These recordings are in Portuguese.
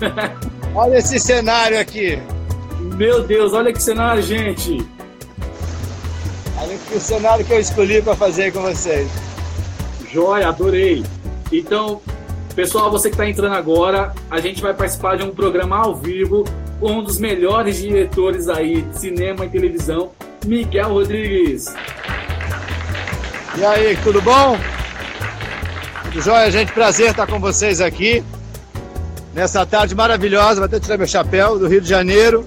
olha esse cenário aqui. Meu Deus, olha que cenário, gente. Olha que cenário que eu escolhi para fazer com vocês. Joia, adorei. Então, pessoal, você que está entrando agora, a gente vai participar de um programa ao vivo com um dos melhores diretores aí de cinema e televisão, Miguel Rodrigues. E aí, tudo bom? Tudo jóia, gente? Prazer estar com vocês aqui. Nessa tarde maravilhosa, vou até tirar meu chapéu, do Rio de Janeiro.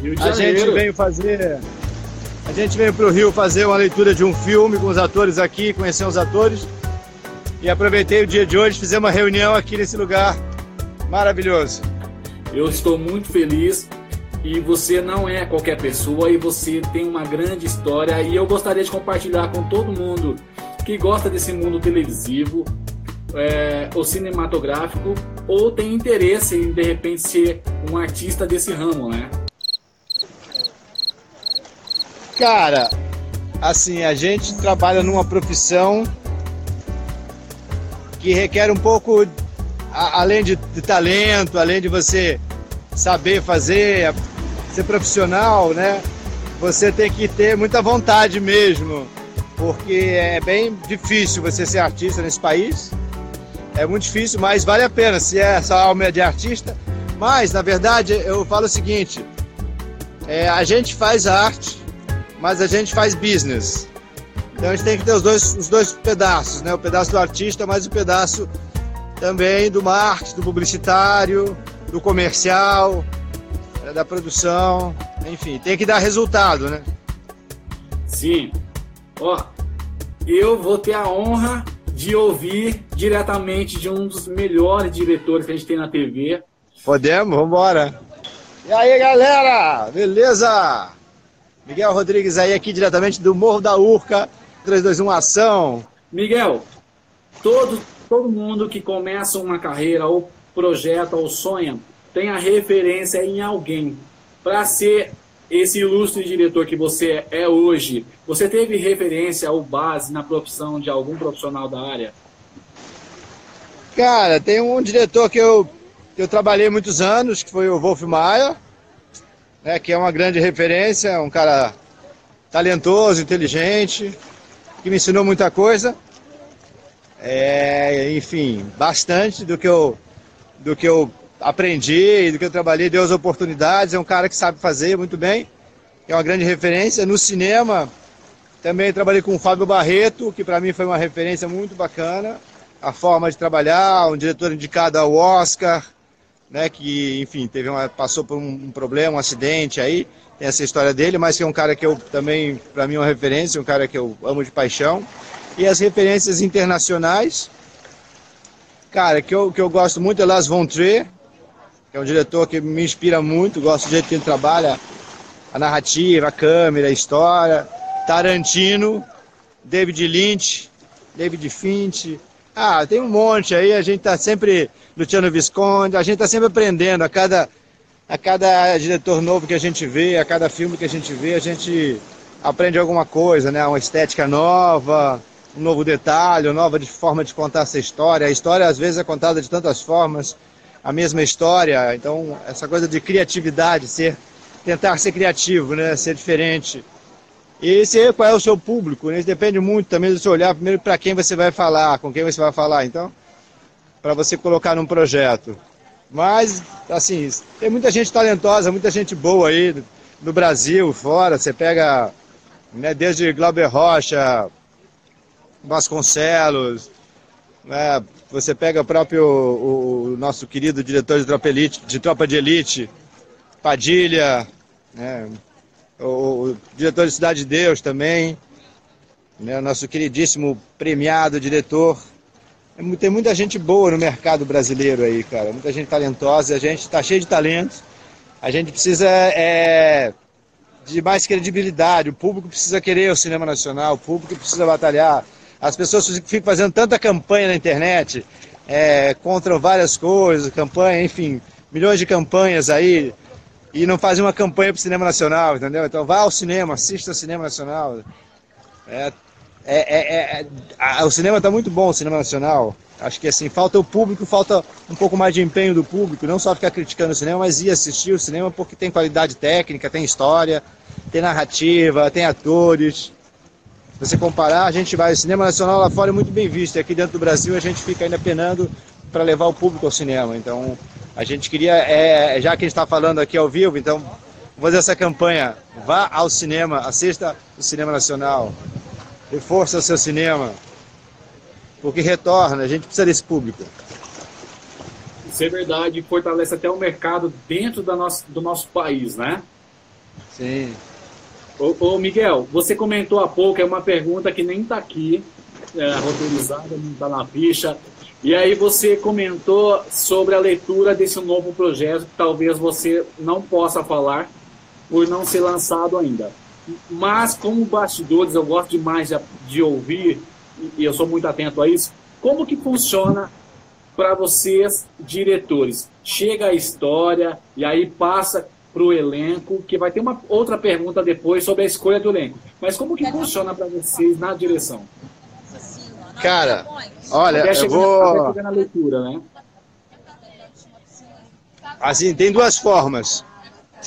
Rio de a Janeiro. gente veio fazer. A gente veio para o Rio fazer uma leitura de um filme com os atores aqui, conhecer os atores. E aproveitei o dia de hoje, fizemos uma reunião aqui nesse lugar maravilhoso. Eu estou muito feliz e você não é qualquer pessoa e você tem uma grande história e eu gostaria de compartilhar com todo mundo que gosta desse mundo televisivo é, ou cinematográfico ou tem interesse em de repente ser um artista desse ramo, né? Cara, assim, a gente trabalha numa profissão que requer um pouco, a- além de, de talento, além de você saber fazer, ser profissional, né? Você tem que ter muita vontade mesmo, porque é bem difícil você ser artista nesse país. É muito difícil, mas vale a pena se é essa alma de artista. Mas, na verdade, eu falo o seguinte: é, a gente faz arte, mas a gente faz business. Então a gente tem que ter os dois, os dois pedaços, né? O pedaço do artista, mas o pedaço também do marketing, do publicitário, do comercial, né, da produção, enfim, tem que dar resultado, né? Sim. Ó, eu vou ter a honra de ouvir diretamente de um dos melhores diretores que a gente tem na TV. Podemos? Vambora! E aí, galera? Beleza? Miguel Rodrigues aí aqui diretamente do Morro da Urca, 321 Ação. Miguel, todo, todo mundo que começa uma carreira ou projeta ou sonha tem a referência em alguém. Para ser esse ilustre diretor que você é hoje, você teve referência ou base na profissão de algum profissional da área? Cara, tem um diretor que eu, eu trabalhei muitos anos, que foi o Wolf Maia, né, que é uma grande referência, um cara talentoso, inteligente, que me ensinou muita coisa. É, enfim, bastante do que eu, do que eu aprendi, do que eu trabalhei, deu as oportunidades. É um cara que sabe fazer muito bem, é uma grande referência. No cinema, também trabalhei com o Fábio Barreto, que para mim foi uma referência muito bacana. A forma de trabalhar, um diretor indicado ao Oscar, né, que, enfim, teve uma, passou por um, problema, um acidente aí, tem essa história dele, mas que é um cara que eu também, para mim, é uma referência, um cara que eu amo de paixão. E as referências internacionais, cara, que eu, que eu gosto muito é Las Von Trier, que é um diretor que me inspira muito, gosto do jeito que ele trabalha, a narrativa, a câmera, a história. Tarantino, David Lynch, David Finch. Ah, tem um monte aí, a gente tá sempre, Luciano Visconde, a gente tá sempre aprendendo, a cada, a cada diretor novo que a gente vê, a cada filme que a gente vê, a gente aprende alguma coisa, né? Uma estética nova, um novo detalhe, uma nova forma de contar essa história. A história às vezes é contada de tantas formas, a mesma história. Então, essa coisa de criatividade, ser tentar ser criativo, né? Ser diferente. E ser qual é o seu público, né? Depende muito também do seu olhar primeiro para quem você vai falar, com quem você vai falar. Então, para você colocar num projeto. Mas, assim, tem muita gente talentosa, muita gente boa aí no Brasil, fora. Você pega né, desde Glauber Rocha, Vasconcelos, né, você pega próprio o, o nosso querido diretor de tropa, elite, de tropa de elite, Padilha, né, o, o diretor de Cidade de Deus também, né, nosso queridíssimo premiado diretor. Tem muita gente boa no mercado brasileiro aí, cara, muita gente talentosa, a gente está cheio de talentos. A gente precisa é, de mais credibilidade, o público precisa querer o cinema nacional, o público precisa batalhar. As pessoas ficam fazendo tanta campanha na internet é, contra várias coisas, campanha, enfim, milhões de campanhas aí, e não fazem uma campanha para o cinema nacional, entendeu? Então vá ao cinema, assista ao cinema nacional. É, é, é, é, a, o cinema está muito bom, o cinema nacional. Acho que assim, falta o público, falta um pouco mais de empenho do público, não só ficar criticando o cinema, mas ir assistir o cinema porque tem qualidade técnica, tem história, tem narrativa, tem atores. Se você comparar, a gente vai, o cinema nacional lá fora é muito bem visto, e aqui dentro do Brasil a gente fica ainda penando para levar o público ao cinema. Então, a gente queria, é, já que a gente está falando aqui ao vivo, então, fazer essa campanha. Vá ao cinema, assista o cinema nacional, reforça o seu cinema, porque retorna, a gente precisa desse público. Isso é verdade, fortalece até o mercado dentro da nossa, do nosso país, né? Sim. Ô, ô, Miguel, você comentou há pouco, é uma pergunta que nem está aqui, é, roteirizada, não está na ficha. E aí você comentou sobre a leitura desse novo projeto, que talvez você não possa falar por não ser lançado ainda. Mas como bastidores, eu gosto demais de, de ouvir e eu sou muito atento a isso, como que funciona para vocês, diretores? Chega a história e aí passa para o elenco, que vai ter uma outra pergunta depois sobre a escolha do elenco. Mas como que funciona para vocês na direção? Cara, olha, eu vou... Na leitura, né? Assim, tem duas formas,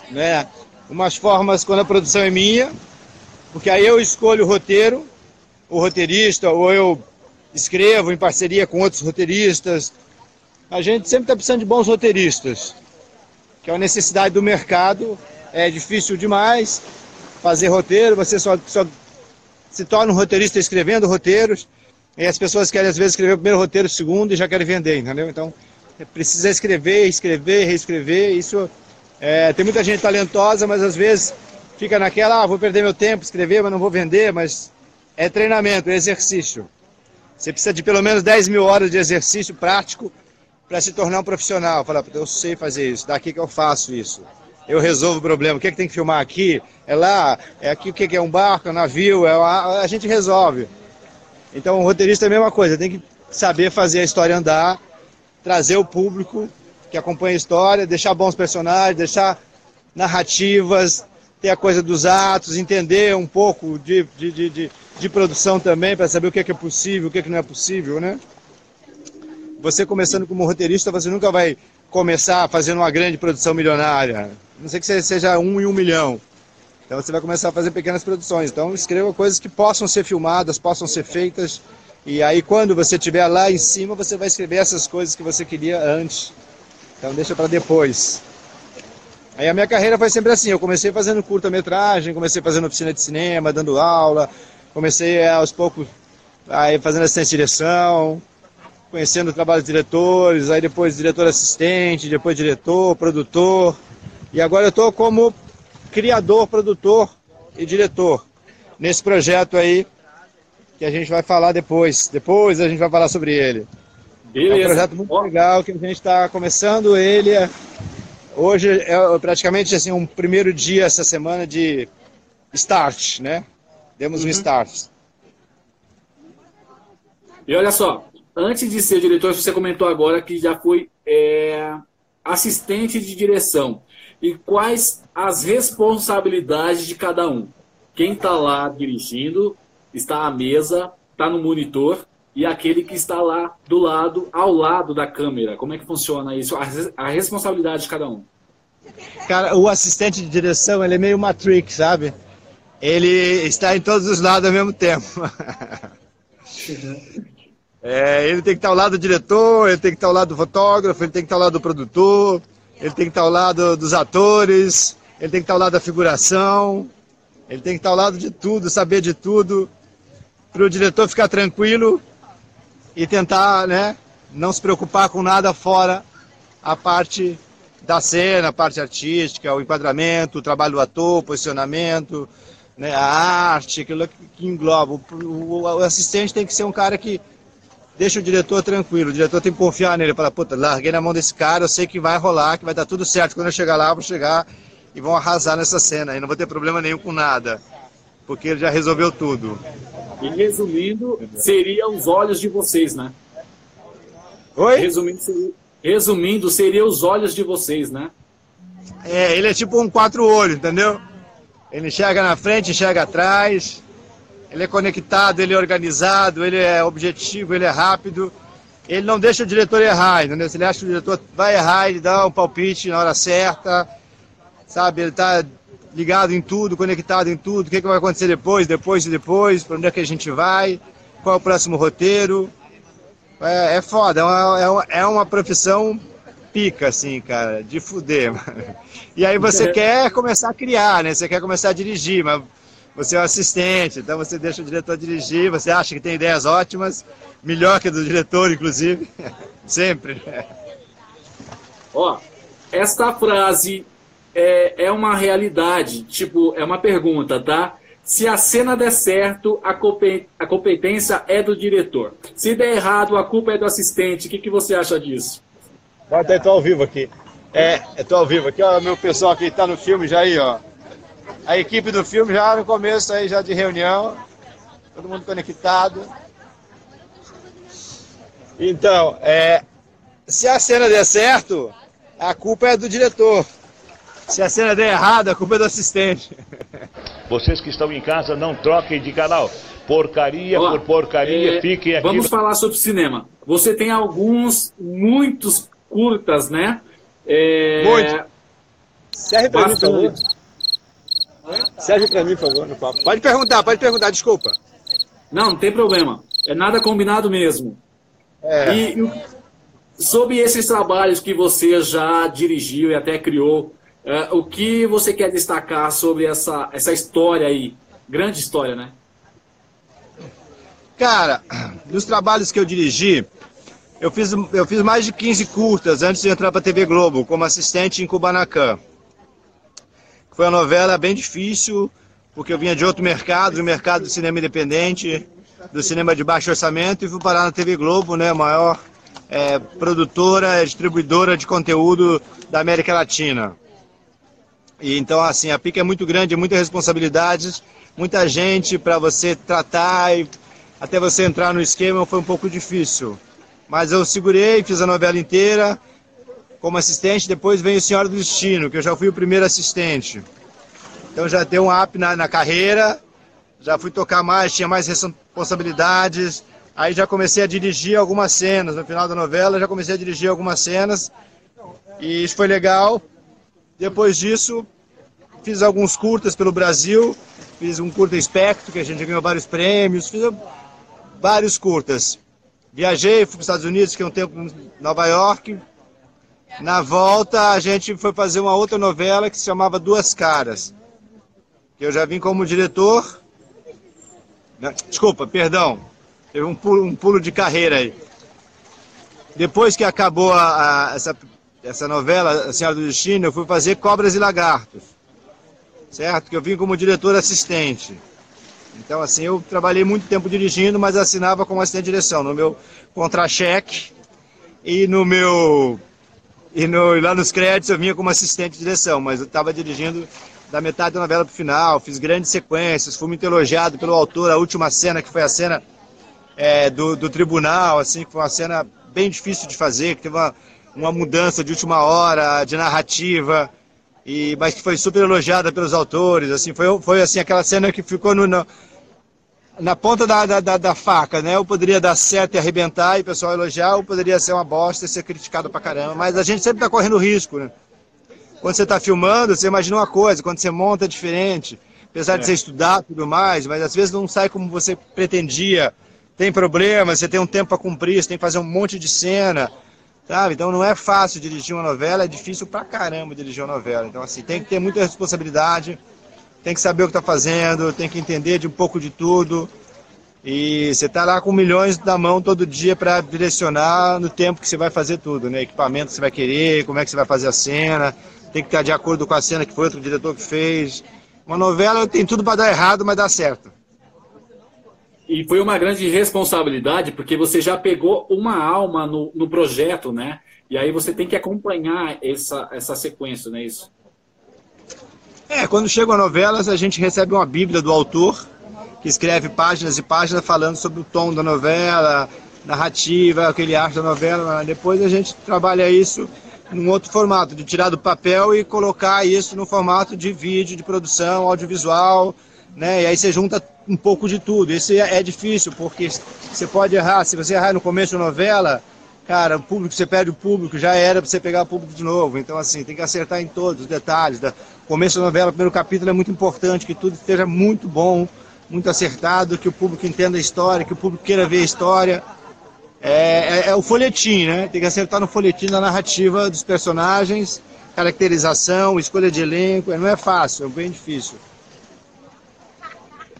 né? Umas formas quando a produção é minha, porque aí eu escolho o roteiro o roteirista, ou eu escrevo em parceria com outros roteiristas. A gente sempre está precisando de bons roteiristas, que é uma necessidade do mercado. É difícil demais fazer roteiro, você só, só se torna um roteirista escrevendo roteiros, e as pessoas querem às vezes escrever o primeiro roteiro, o segundo e já querem vender, entendeu? Então, precisa escrever, escrever, reescrever. Isso é, tem muita gente talentosa, mas às vezes fica naquela, ah, vou perder meu tempo escrever, mas não vou vender, mas é treinamento, é exercício. Você precisa de pelo menos 10 mil horas de exercício prático para se tornar um profissional. Falar, eu sei fazer isso, daqui que eu faço isso. Eu resolvo o problema. O que, é que tem que filmar aqui? É lá? É aqui o que, é um barco, é um navio? É uma... A gente resolve. Então o roteirista é a mesma coisa, tem que saber fazer a história andar, trazer o público que acompanha a história, deixar bons personagens, deixar narrativas, ter a coisa dos atos, entender um pouco de, de, de, de de produção também, para saber o que é, que é possível, o que, é que não é possível, né? Você começando como roteirista, você nunca vai começar fazendo uma grande produção milionária. Não sei que você seja um em um milhão. Então você vai começar a fazer pequenas produções. Então escreva coisas que possam ser filmadas, possam ser feitas. E aí quando você estiver lá em cima, você vai escrever essas coisas que você queria antes. Então deixa para depois. Aí a minha carreira foi sempre assim. Eu comecei fazendo curta-metragem, comecei fazendo oficina de cinema, dando aula, Comecei aos poucos aí fazendo assistência de direção, conhecendo o trabalho dos diretores, aí depois diretor assistente, depois diretor, produtor. E agora eu estou como criador, produtor e diretor nesse projeto aí que a gente vai falar depois. Depois a gente vai falar sobre ele. Beleza. É um projeto muito legal que a gente está começando ele. Hoje é praticamente assim um primeiro dia essa semana de start, né? Demos uhum. um start. E olha só, antes de ser diretor, você comentou agora que já foi é, assistente de direção. E quais as responsabilidades de cada um? Quem está lá dirigindo, está à mesa, está no monitor, e aquele que está lá do lado, ao lado da câmera. Como é que funciona isso? A, a responsabilidade de cada um. Cara, o assistente de direção, ele é meio Matrix, sabe? ele está em todos os lados ao mesmo tempo. É, ele tem que estar ao lado do diretor, ele tem que estar ao lado do fotógrafo, ele tem que estar ao lado do produtor, ele tem que estar ao lado dos atores, ele tem que estar ao lado da figuração, ele tem que estar ao lado de tudo, saber de tudo, para o diretor ficar tranquilo e tentar né, não se preocupar com nada fora a parte da cena, a parte artística, o enquadramento, o trabalho do ator, o posicionamento, né, a arte, aquilo que engloba. O, o, o, assistente tem que ser um cara que deixa o diretor tranquilo. O diretor tem que confiar nele. Falar, puta, larguei na mão desse cara, eu sei que vai rolar, que vai dar tudo certo. Quando eu chegar lá, eu vou chegar e vão arrasar nessa cena. E não vou ter problema nenhum com nada. Porque ele já resolveu tudo. E resumindo, seria os olhos de vocês, né? Oi? Resumindo, seria, resumindo, seria os olhos de vocês, né? É, ele é tipo um quatro olhos, entendeu? Ele enxerga na frente, enxerga atrás. Ele é conectado, ele é organizado, ele é objetivo, ele é rápido. ele não deixa o diretor errar, entendeu? Se ele acha que o diretor vai errar, ele dá um palpite na hora certa, sabe? Ele está ligado em tudo, conectado em tudo, o que, que vai acontecer depois, depois e depois, para onde é que a gente vai, qual é o próximo roteiro. É, é foda, é uma, é, uma, é profissão pica, assim, cara, de fuder. Mano. E aí você é. quer começar a criar, né? Você quer começar a dirigir, mas você é o assistente, então você deixa o diretor dirigir, você acha que tem ideias ótimas, melhor que a do diretor, inclusive. Sempre. Ó, esta frase é, é uma realidade, tipo, é uma pergunta, tá? Se a cena der certo, a, a competência é do diretor. Se der errado, a culpa é do assistente. O que, que você acha disso? Bota aí, tô ao vivo aqui. É, eu tô ao vivo aqui, ó, meu pessoal que tá no filme já aí, ó. A equipe do filme já no começo aí, já de reunião. Todo mundo conectado. Então, é, se a cena der certo, a culpa é do diretor. Se a cena der errado, a culpa é do assistente. Vocês que estão em casa, não troquem de canal. Porcaria por porcaria, é, fiquem aqui. Vamos falar sobre cinema. Você tem alguns, muitos curtas, né? É... Muito. Serve para mim. Serve para mim, por favor, no papo. Pode perguntar, pode perguntar, desculpa. Não, não tem problema. É nada combinado mesmo. É. E sobre esses trabalhos que você já dirigiu e até criou, é, o que você quer destacar sobre essa, essa história aí? Grande história, né? Cara, nos trabalhos que eu dirigi, eu fiz, eu fiz mais de 15 curtas antes de entrar para a TV Globo, como assistente em Kubanacan. Foi uma novela bem difícil, porque eu vinha de outro mercado, do mercado do cinema independente, do cinema de baixo orçamento, e fui parar na TV Globo, né, maior é, produtora, distribuidora de conteúdo da América Latina. E então, assim, a pica é muito grande, muitas responsabilidades, muita gente para você tratar e até você entrar no esquema foi um pouco difícil. Mas eu segurei, fiz a novela inteira como assistente, depois veio o Senhora do Destino, que eu já fui o primeiro assistente. Então já deu um up na, na carreira, já fui tocar mais, tinha mais responsabilidades. Aí já comecei a dirigir algumas cenas. No final da novela já comecei a dirigir algumas cenas. E isso foi legal. Depois disso, fiz alguns curtas pelo Brasil, fiz um curta espectro, que a gente ganhou vários prêmios, fiz vários curtas. Viajei, fui para os Estados Unidos, fiquei um tempo em Nova York. Na volta, a gente foi fazer uma outra novela que se chamava Duas Caras. Que eu já vim como diretor. Desculpa, perdão. Teve um pulo, um pulo de carreira aí. Depois que acabou a, a, essa essa novela, A Senhora do Destino, eu fui fazer Cobras e Lagartos, certo? Que eu vim como diretor assistente. Então, assim, eu trabalhei muito tempo dirigindo, mas assinava como assistente de direção, no meu contra-cheque e no meu... E, no, lá nos créditos eu vinha como assistente de direção, mas eu estava dirigindo da metade da novela para o final, fiz grandes sequências, fui muito elogiado pelo autor, a última cena, que foi a cena é, do, do tribunal, assim, que foi uma cena bem difícil de fazer, que teve uma, uma mudança de última hora de narrativa e mas que foi super elogiada pelos autores assim foi foi assim aquela cena que ficou no na ponta da, da, da, faca, né? Eu poderia dar certo e arrebentar e o pessoal elogiar, ou poderia ser uma bosta e ser criticado pra caramba. Mas a gente sempre tá correndo risco, né? Quando você tá filmando, você imagina uma coisa, quando você monta é diferente. Apesar é. de você estudar tudo mais, mas às vezes não sai como você pretendia. Tem problema, você tem um tempo para cumprir, você tem que fazer um monte de cena. Sabe? Então não é fácil dirigir uma novela, é difícil pra caramba dirigir uma novela. Então, assim, tem que ter muita responsabilidade, tem que saber o que está fazendo, tem que entender de um pouco de tudo. E você está lá com milhões na mão todo dia para direcionar no tempo que você vai fazer tudo, né? Equipamento que você vai querer, como é que você vai fazer a cena, tem que estar de acordo com a cena que foi outro diretor que fez. Uma novela tem tudo para dar errado, mas dá certo. E foi uma grande responsabilidade, porque você já pegou uma alma no, no projeto, né? E aí você tem que acompanhar essa, essa sequência, não é isso? É, quando chegam novelas, a gente recebe uma bíblia do autor, que escreve páginas e páginas falando sobre o tom da novela, narrativa, o que ele acha da novela. Depois a gente trabalha isso num outro formato, de tirar do papel e colocar isso no formato de vídeo, de produção, audiovisual, né? E aí você junta um pouco de tudo. Isso é, é difícil, porque você pode errar. Se você errar no começo da novela, cara, o público, você perde o público, já era para você pegar o público de novo. Então, assim, tem que acertar em todos os detalhes. Da começo da novela, primeiro capítulo é muito importante, que tudo esteja muito bom, muito acertado, que o público entenda a história, que o público queira ver a história. É, é, é o folhetim, né? Tem que acertar no folhetim da narrativa dos personagens, caracterização, escolha de elenco. Não é fácil, é bem difícil.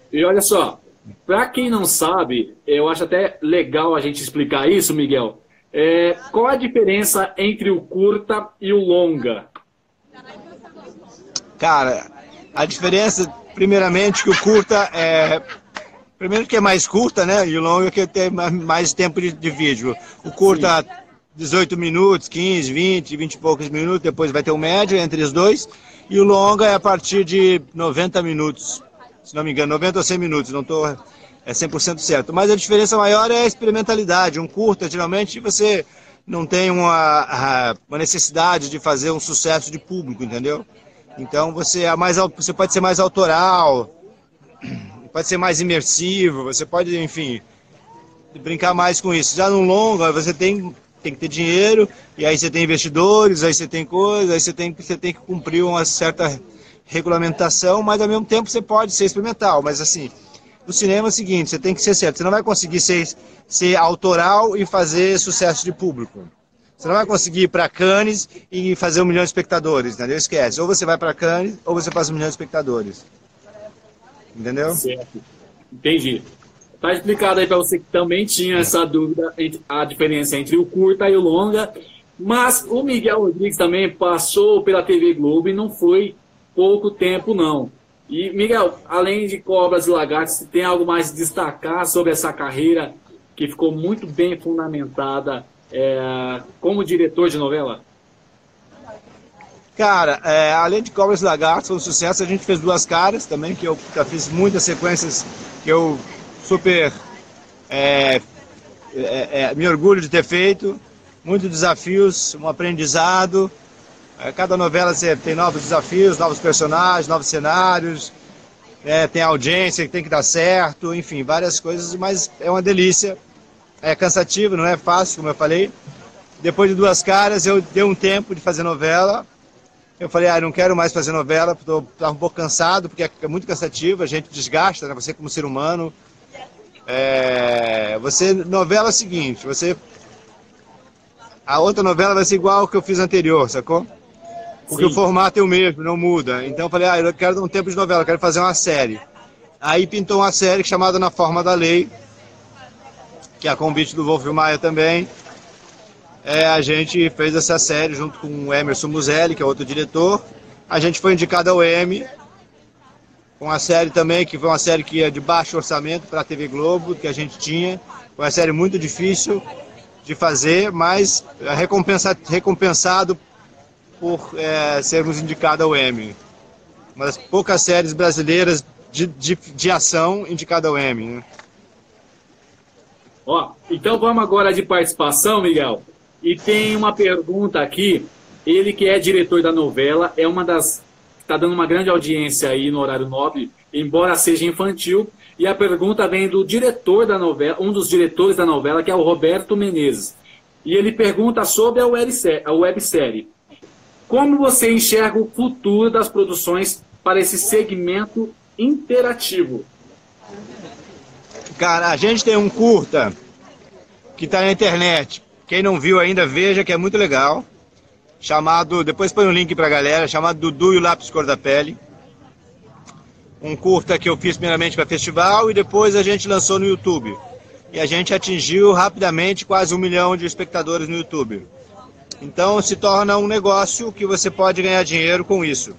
E olha só, para quem não sabe, eu acho até legal a gente explicar isso, Miguel. É, qual a diferença entre o curta e o longa? Cara, a diferença, primeiramente, que o curta é. Primeiro que é mais curta, né? E o longa que tem mais tempo de, de vídeo. O curta, Sim. 18 minutos, 15, 20, 20 e poucos minutos, depois vai ter o médio entre os dois. E o longa é a partir de 90 minutos se não me engano, 90 ou 100 minutos, não estou é 100% certo. Mas a diferença maior é a experimentalidade. Um curta, geralmente, você não tem uma, uma necessidade de fazer um sucesso de público, entendeu? Então você, é mais, você pode ser mais autoral, pode ser mais imersivo, você pode, enfim, brincar mais com isso. Já no longo, você tem, tem que ter dinheiro, e aí você tem investidores, aí você tem coisas, aí você tem, você tem que cumprir uma certa regulamentação, mas ao mesmo tempo você pode ser experimental. Mas assim, no cinema é o seguinte, você tem que ser certo, você não vai conseguir ser, ser autoral e fazer sucesso de público. Você não vai conseguir ir para Cannes e fazer um milhão de espectadores, entendeu? Esquece. Ou você vai para Cannes ou você faz um milhão de espectadores. Entendeu? Certo. Entendi. Tá explicado aí para você que também tinha essa dúvida, a diferença entre o curta e o longa. Mas o Miguel Rodrigues também passou pela TV Globo e não foi pouco tempo, não. E, Miguel, além de Cobras e Lagartos, tem algo mais a destacar sobre essa carreira que ficou muito bem fundamentada é, como diretor de novela? Cara, é, além de Cobras e Lagartos, foi um sucesso. A gente fez Duas Caras também, que eu já fiz muitas sequências que eu super é, é, é me orgulho de ter feito. Muitos desafios, um aprendizado. É, cada novela você tem novos desafios, novos personagens, novos cenários, é, tem audiência que tem que dar certo, enfim, várias coisas, mas é uma delícia. É cansativo, não é fácil, como eu falei. Depois de duas caras, eu dei um tempo de fazer novela. Eu falei, ah, não quero mais fazer novela, estou um pouco cansado, porque é muito cansativo, a gente desgasta, né? você como ser humano. É, você, novela é o seguinte, você... A outra novela vai ser igual ao que eu fiz anterior, sacou? porque Sim. o formato é o mesmo, não muda. Então eu falei, ah, eu quero dar um tempo de novela, quero fazer uma série. Aí pintou uma série chamada Na Forma da Lei, que é a convite do Wolf Maia também. É, a gente fez essa série junto com o Emerson Muselli, que é outro diretor. A gente foi indicado ao M, com a série também, que foi uma série que é de baixo orçamento para a TV Globo, que a gente tinha. Foi uma série muito difícil de fazer, mas recompensa, recompensado por é, sermos indicados ao Emmy. Uma das poucas séries brasileiras de, de, de ação indicada ao Emmy. Né? Ó, então vamos agora de participação, Miguel. E tem uma pergunta aqui. Ele que é diretor da novela, é uma das. está dando uma grande audiência aí no horário nobre, embora seja infantil. E a pergunta vem do diretor da novela, um dos diretores da novela, que é o Roberto Menezes. E ele pergunta sobre a websérie. Como você enxerga o futuro das produções para esse segmento interativo? Cara, a gente tem um curta que está na internet. Quem não viu ainda, veja que é muito legal. Chamado, depois põe um link para a galera, chamado Dudu e o Lápis Cor da Pele. Um curta que eu fiz primeiramente para festival e depois a gente lançou no YouTube. E a gente atingiu rapidamente quase um milhão de espectadores no YouTube. Então se torna um negócio que você pode ganhar dinheiro com isso.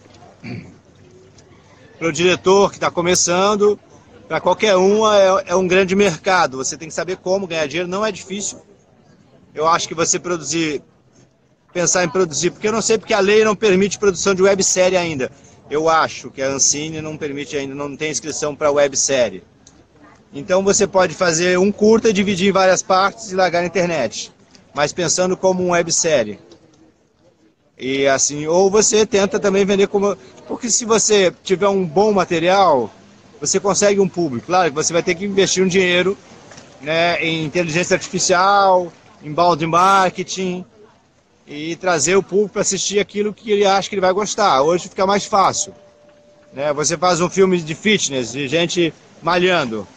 Para o diretor que está começando, para qualquer um é, é, um grande mercado. Você tem que saber como ganhar dinheiro, não é difícil. Eu acho que você produzir, pensar em produzir, porque eu não sei porque a lei não permite produção de websérie ainda. Eu acho que a Ancine não permite ainda, não tem inscrição para websérie. Então você pode fazer um curta, dividir em várias partes e largar na internet mas pensando como uma websérie. E assim, ou você tenta também vender como. Porque se você tiver um bom material, você consegue um público. Claro que você vai ter que investir um dinheiro né, em inteligência artificial, embalde de marketing e trazer o público para assistir aquilo que ele acha que ele vai gostar. Hoje fica mais fácil. Né? Você faz um filme de fitness, de gente malhando.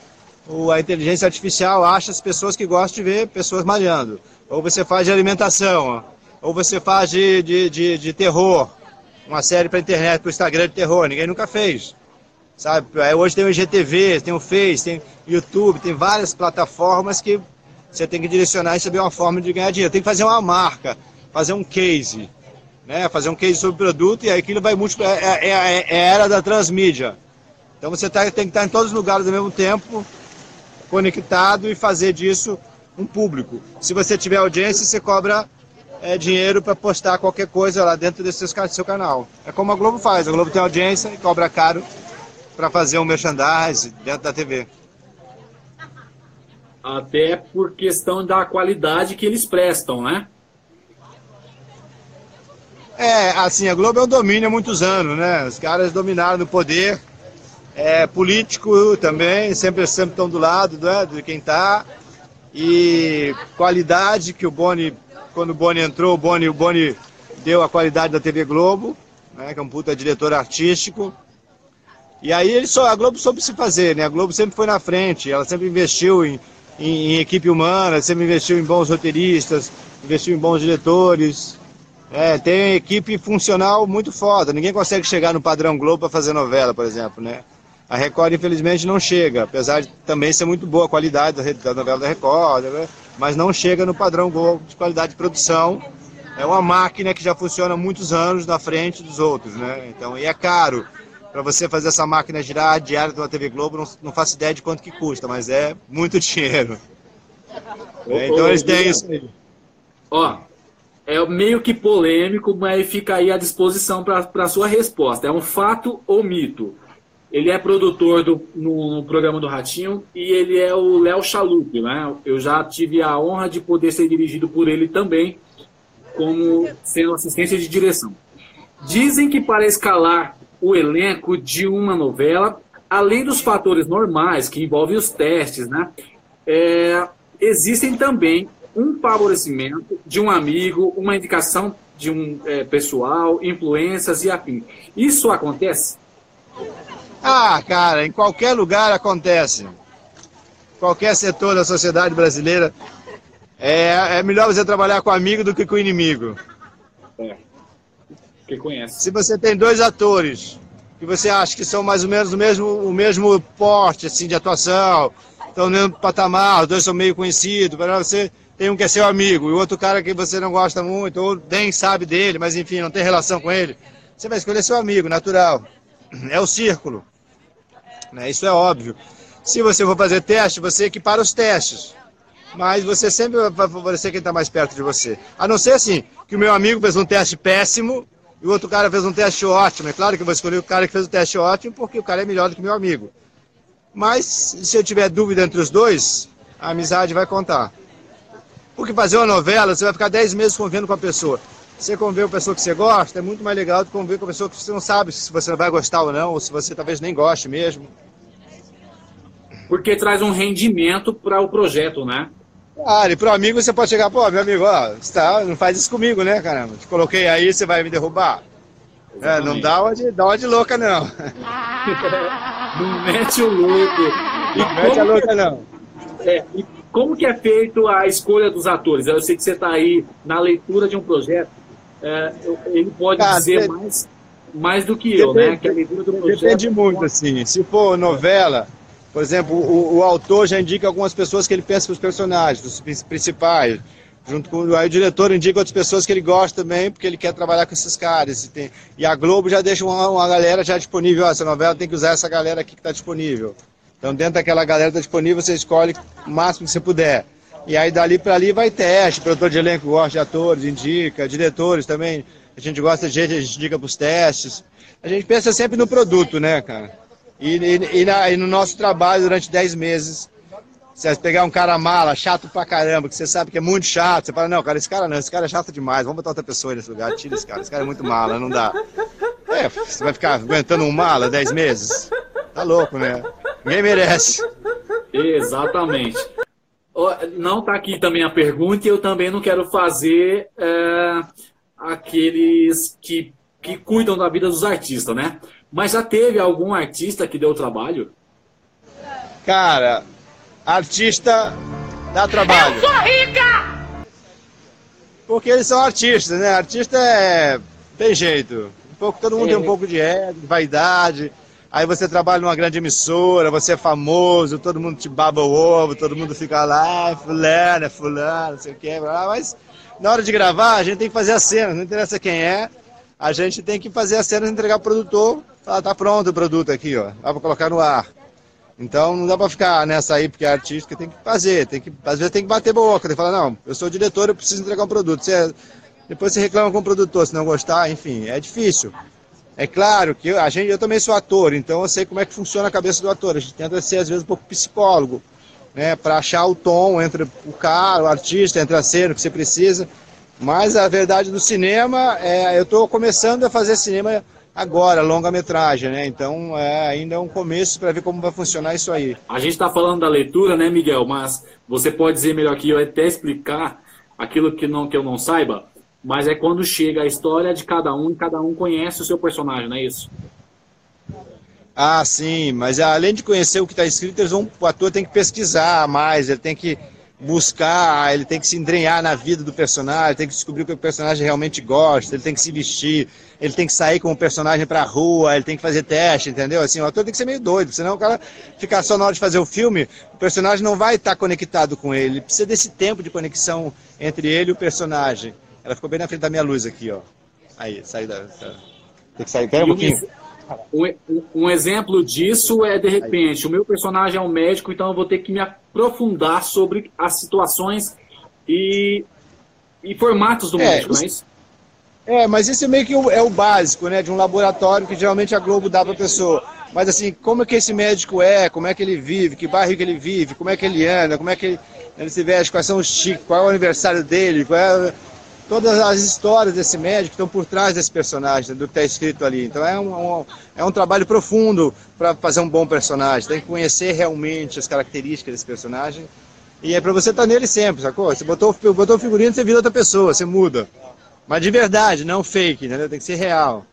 a inteligência artificial acha as pessoas que gostam de ver pessoas malhando. Ou você faz de alimentação, ou você faz de, de, de, de terror, uma série para internet, para o Instagram de terror, ninguém nunca fez. Sabe? Hoje tem o IGTV, tem o Face, tem YouTube, tem várias plataformas que você tem que direcionar e saber uma forma de ganhar dinheiro. Tem que fazer uma marca, fazer um case, né? fazer um case sobre o produto e aí aquilo vai multiplicar. É, é, é, é a era da transmídia. Então você tá, tem que estar em todos os lugares ao mesmo tempo, conectado e fazer disso um público. Se você tiver audiência, você cobra é, dinheiro para postar qualquer coisa lá dentro desse seu canal. É como a Globo faz. A Globo tem audiência e cobra caro para fazer um merchandising dentro da TV. Até por questão da qualidade que eles prestam, né? É, assim, a Globo é um domínio há muitos anos, né? Os caras dominaram o poder é, político também, sempre, sempre estão do lado né, de quem está. E qualidade que o Boni, quando o Boni entrou, o Boni, o Boni deu a qualidade da TV Globo, né, que é um puta diretor artístico. E aí ele só, a Globo soube se fazer, né? A Globo sempre foi na frente, ela sempre investiu em, em, em equipe humana, sempre investiu em bons roteiristas, investiu em bons diretores. É, tem equipe funcional muito foda. Ninguém consegue chegar no padrão Globo para fazer novela, por exemplo, né? A Record, infelizmente, não chega, apesar de também ser muito boa a qualidade da, novela da Record, né? mas não chega no padrão Globo de qualidade de produção. É uma máquina que já funciona muitos anos na frente dos outros, né? Então, e é caro para você fazer essa máquina girar diária da TV Globo, não, não faço ideia de quanto que custa, mas é muito dinheiro. É, então eles têm isso aí. Ó, é meio que polêmico, mas fica aí à disposição para a sua resposta. É um fato ou mito? Ele é produtor do, no, no, programa do Ratinho e ele é o Léo Chalup, né? Eu já tive a honra de poder ser dirigido por ele também, como sendo assistência de direção. Dizem que para escalar o elenco de uma novela, além dos fatores normais que envolvem os testes, né? É, existem também um favorecimento de um amigo, uma indicação de um é, pessoal, influências e afim. Isso acontece? Ah, cara, em qualquer lugar acontece. Qualquer setor da sociedade brasileira é, é melhor você trabalhar com amigo do que com inimigo. É. Quem conhece. Se você tem dois atores que você acha que são mais ou menos o mesmo, o mesmo porte assim, de atuação, estão no mesmo patamar, os dois são meio conhecidos, para você tem um que é seu amigo e o outro cara que você não gosta muito, ou nem sabe dele, mas enfim, não tem relação com ele, você vai escolher seu amigo, natural. É o círculo. Né? Isso é óbvio. Se você for fazer teste, você equipara os testes. Mas você sempre vai favorecer quem está mais perto de você. A não ser assim, que o meu amigo fez um teste péssimo e o outro cara fez um teste ótimo. É claro que eu vou escolher o cara que fez o teste ótimo porque o cara é melhor do que meu amigo. Mas se eu tiver dúvida entre os dois, a amizade vai contar. Porque fazer uma novela, você vai ficar 10 meses convivendo com a pessoa. Você conviver com a pessoa que você gosta é muito mais legal do que conviver com a pessoa que você não sabe se você vai gostar ou não, ou se você talvez nem goste mesmo. Porque traz um rendimento para o projeto, né? Ah, e pro amigo você pode chegar, pô, meu amigo, ó, você tá, não faz isso comigo, né, caramba? Te coloquei aí, você vai me derrubar? É, não dá uma, de, dá uma de louca, não. não mete o louco. E não mete a louca, é, não. É, e como que é feito a escolha dos atores? Eu sei que você está aí na leitura de um projeto, é, ele pode Cara, dizer depende, mais, mais do que eu, depende, né? Que a leitura do projeto depende muito, assim. Se for novela, por exemplo, o, o, autor já indica algumas pessoas que ele pensa para os personagens, os principais. Junto com aí o diretor indica outras pessoas que ele gosta também, porque ele quer trabalhar com esses caras. E, tem, e a Globo já deixa uma, uma galera já disponível. Ó, essa novela tem que usar essa galera aqui que está disponível. Então, dentro daquela galera que está disponível, você escolhe o máximo que você puder. E aí, dali para ali, vai teste. Produtor de elenco gosta de atores, indica. Diretores também. A gente gosta de gente, a gente indica para os testes. A gente pensa sempre no produto, né, cara? E, e, e, na, e no nosso trabalho, durante 10 meses, você pegar um cara mala, chato pra caramba, que você sabe que é muito chato, você fala, não, cara, esse cara não, esse cara é chato demais, vamos botar outra pessoa nesse lugar, tira esse cara, esse cara é muito mala, não dá. É, você vai ficar aguentando um mala 10 meses? Tá louco, né? Ninguém merece. Exatamente. Não está aqui também a pergunta e eu também não quero fazer é, aqueles que, que cuidam da vida dos artistas, né? Mas já teve algum artista que deu trabalho? Cara, artista dá trabalho. Eu sou rica! Porque eles são artistas, né? Artista é. tem jeito. Um pouco, todo mundo é. tem um pouco de ego, vaidade. Aí você trabalha numa grande emissora, você é famoso, todo mundo te baba o ovo, todo mundo fica lá, ah, fulano, é fulano, não sei o que, mas na hora de gravar a gente tem que fazer a cena, não interessa quem é, a gente tem que fazer a cena, entregar pro produtor, falar, tá pronto o produto aqui, ó, dá pra colocar no ar. Então não dá pra ficar nessa aí, porque é artista tem que fazer, tem que, às vezes tem que bater boca, tem que falar, não, eu sou diretor, eu preciso entregar um produto. Você, depois você reclama com o produtor, se não gostar, enfim, é difícil. É claro que eu, a gente, eu também sou ator, então eu sei como é que funciona a cabeça do ator. A gente tenta ser, às vezes, um pouco psicólogo, né? Para achar o tom entre o cara, o artista, entre a cena, o que você precisa. Mas a verdade do cinema, é, eu estou começando a fazer cinema agora, longa-metragem, né? Então é, ainda é um começo para ver como vai funcionar isso aí. A gente está falando da leitura, né, Miguel? Mas você pode dizer melhor que eu até explicar aquilo que, não, que eu não saiba mas é quando chega a história de cada um e cada um conhece o seu personagem, não é isso? Ah, sim, mas além de conhecer o que está escrito, vão, o ator tem que pesquisar mais, ele tem que buscar, ele tem que se entranhar na vida do personagem, tem que descobrir o que o personagem realmente gosta, ele tem que se vestir, ele tem que sair com o personagem para a rua, ele tem que fazer teste, entendeu? Assim, o ator tem que ser meio doido, senão o cara ficar só na hora de fazer o filme, o personagem não vai estar tá conectado com ele, ele precisa desse tempo de conexão entre ele e o personagem. Ela ficou bem na frente da minha luz aqui, ó. Aí, sai da. Tem que sair. Pera um pouquinho. Um, um, exemplo disso é, de repente, o meu personagem é um médico, então eu vou ter que me aprofundar sobre as situações e, e formatos do é, médico, não é isso? É, mas é meio que é o básico, né? De um laboratório que geralmente a Globo dá para a pessoa. Mas assim, como é que esse médico é, como é que ele vive, que bairro que ele vive, como é que ele anda, como é que ele, ele se veste, quais são os chiques, qual é o aniversário dele, qual é todas as histórias desse médico estão por trás desse personagem, do que está escrito ali. Então é um, um é um trabalho profundo para fazer um bom personagem. Tem que conhecer realmente as características desse personagem. E é para você estar tá nele sempre, sacou? Você botou, botou o figurino, você vira outra pessoa, você muda. Mas de verdade, não fake, entendeu? Tem que ser real.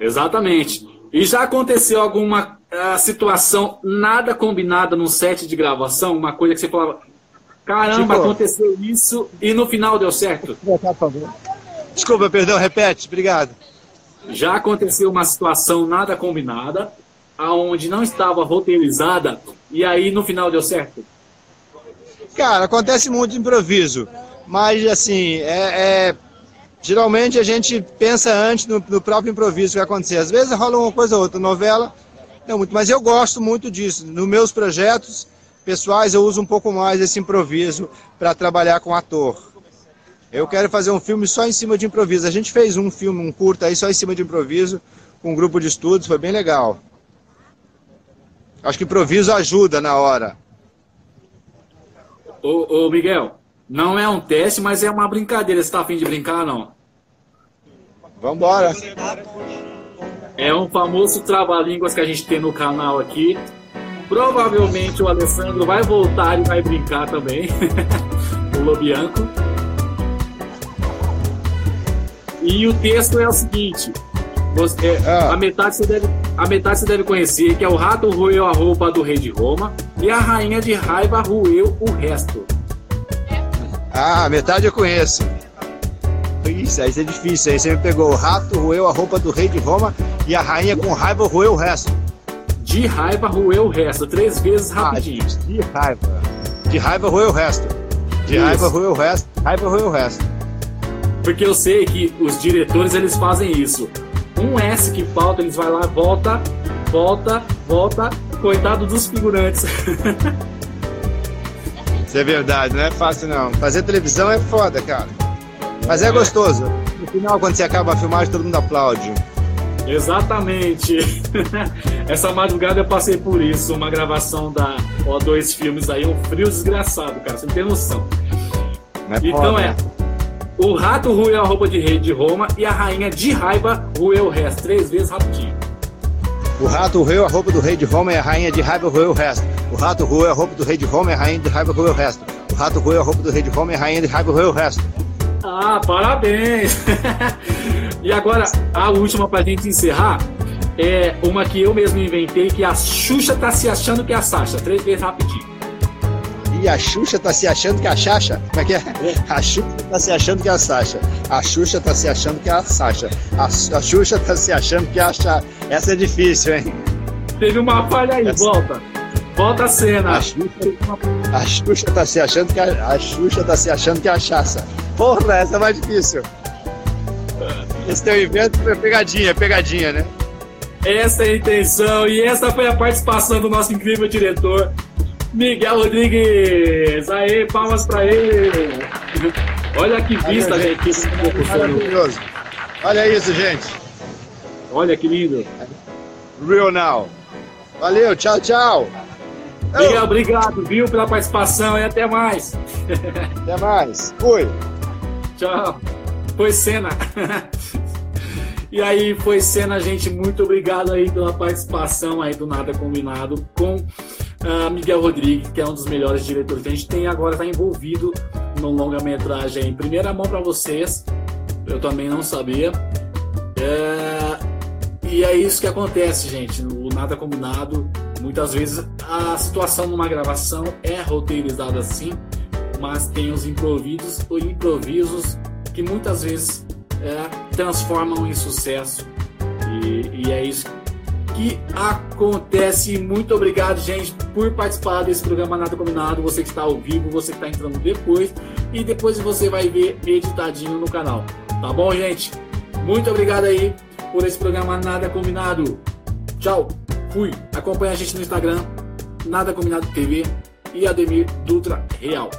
Exatamente. E já aconteceu alguma uh, situação nada combinada no set de gravação? Uma coisa que você falava, Caramba, tipo, aconteceu isso e no final deu certo. Desculpa, perdão, repete, obrigado. Já aconteceu uma situação nada combinada, aonde não estava roteirizada, e aí no final deu certo? Cara, acontece muito improviso, mas assim, é, é geralmente a gente pensa antes no, no, próprio improviso que vai acontecer. Às vezes rola uma coisa ou outra, novela, não muito, mas eu gosto muito disso. Nos meus projetos, pessoais, eu uso um pouco mais esse improviso para trabalhar com ator. Eu quero fazer um filme só em cima de improviso. A gente fez um filme, um curta aí só em cima de improviso, com um grupo de estudos, foi bem legal. Acho que improviso ajuda na hora. Ô, ô Miguel, não é um teste, mas é uma brincadeira. Você tá afim de brincar não? Vambora. É um famoso trava-línguas que a gente tem no canal aqui. Provavelmente o Alessandro vai voltar e vai brincar também. o Lobianco. E o texto é o seguinte: você, ah. a, metade você deve, a metade você deve conhecer, que é o rato roeu a roupa do rei de Roma e a rainha de raiva roeu o resto. Ah, a metade eu conheço. Isso, aí é difícil. Aí você me pegou. O rato roeu a roupa do rei de Roma e a rainha com raiva roeu o resto. De raiva roeu o resto, três vezes ah, rapidinho. Ah, de raiva. De raiva roeu o resto. De Isso. raiva roeu o resto. Raiva roeu o resto. Porque eu sei que os diretores eles fazem isso. Um S que falta, eles vai lá, volta, volta, volta. Coitado dos figurantes. Isso é verdade, não é fácil não. Fazer televisão é foda, cara. Mas é, é gostoso. No final, quando você acaba a filmagem, todo mundo aplaude. Exatamente. Essa madrugada eu passei por isso, uma gravação da O2 Filmes aí, um frio desgraçado, cara, você não tem noção. É então é, o rato ruiu a roupa de rei de Roma e a rainha de raiva ruiu o resto, três vezes rapidinho. O rato roeu a roupa do rei de Roma e a rainha de raiva roeu o resto. O rato roeu a roupa do rei de Roma e a rainha de raiva roeu o resto. O rato roeu a roupa do rei de Roma e a rainha de raiva roeu o resto. Ah, parabéns! e agora, a última pra gente encerrar é uma que eu mesmo inventei, que a Xuxa tá se achando que é a Sasha. Três vezes rapidinho. E a Xuxa tá se achando que é a Sasha? Como é que é? A Xuxa tá se achando que é a Sasha. A Xuxa tá se achando que é a Sasha. A, Xuxa tá se achando que é a Sasha. Essa é difícil, hein? Teve uma falha aí, Essa... volta. Volta a cena. A Xuxa, a Xuxa tá se achando que a, a Xuxa tá se achando que é a Chassa. Porra, essa é mais difícil. Esse teu evento foi pegadinha, pegadinha, né? Essa é a intenção e essa foi a participação do nosso incrível diretor, Miguel Rodrigues. Aê, palmas para ele. Olha que vista, Olha, gente. gente. Maravilhoso. Olha isso, gente. Olha que lindo. Real now. Valeu, tchau, tchau. Miguel, obrigado, viu, pela participação e até mais. Até mais. Fui. Tchau. Foi cena. E aí foi cena, gente. Muito obrigado aí pela participação aí do Nada Combinado com uh, Miguel Rodrigues, que é um dos melhores diretores que a gente tem agora, está envolvido no longa-metragem em primeira mão para vocês. Eu também não sabia. É... E é isso que acontece, gente. O Nada Combinado, muitas vezes a situação numa gravação é roteirizada assim, mas tem os improvisos, os improvisos que muitas vezes é, transformam em sucesso. E, e, é isso que acontece. Muito obrigado, gente, por participar desse programa Nada Combinado. Você que está ao vivo, você que está entrando depois. E depois você vai ver editadinho no canal. Tá bom, gente? Muito obrigado aí por esse programa Nada Combinado. Tchau, fui. Acompanhe a gente no Instagram, Nada Combinado TV e Ademir Dutra Real.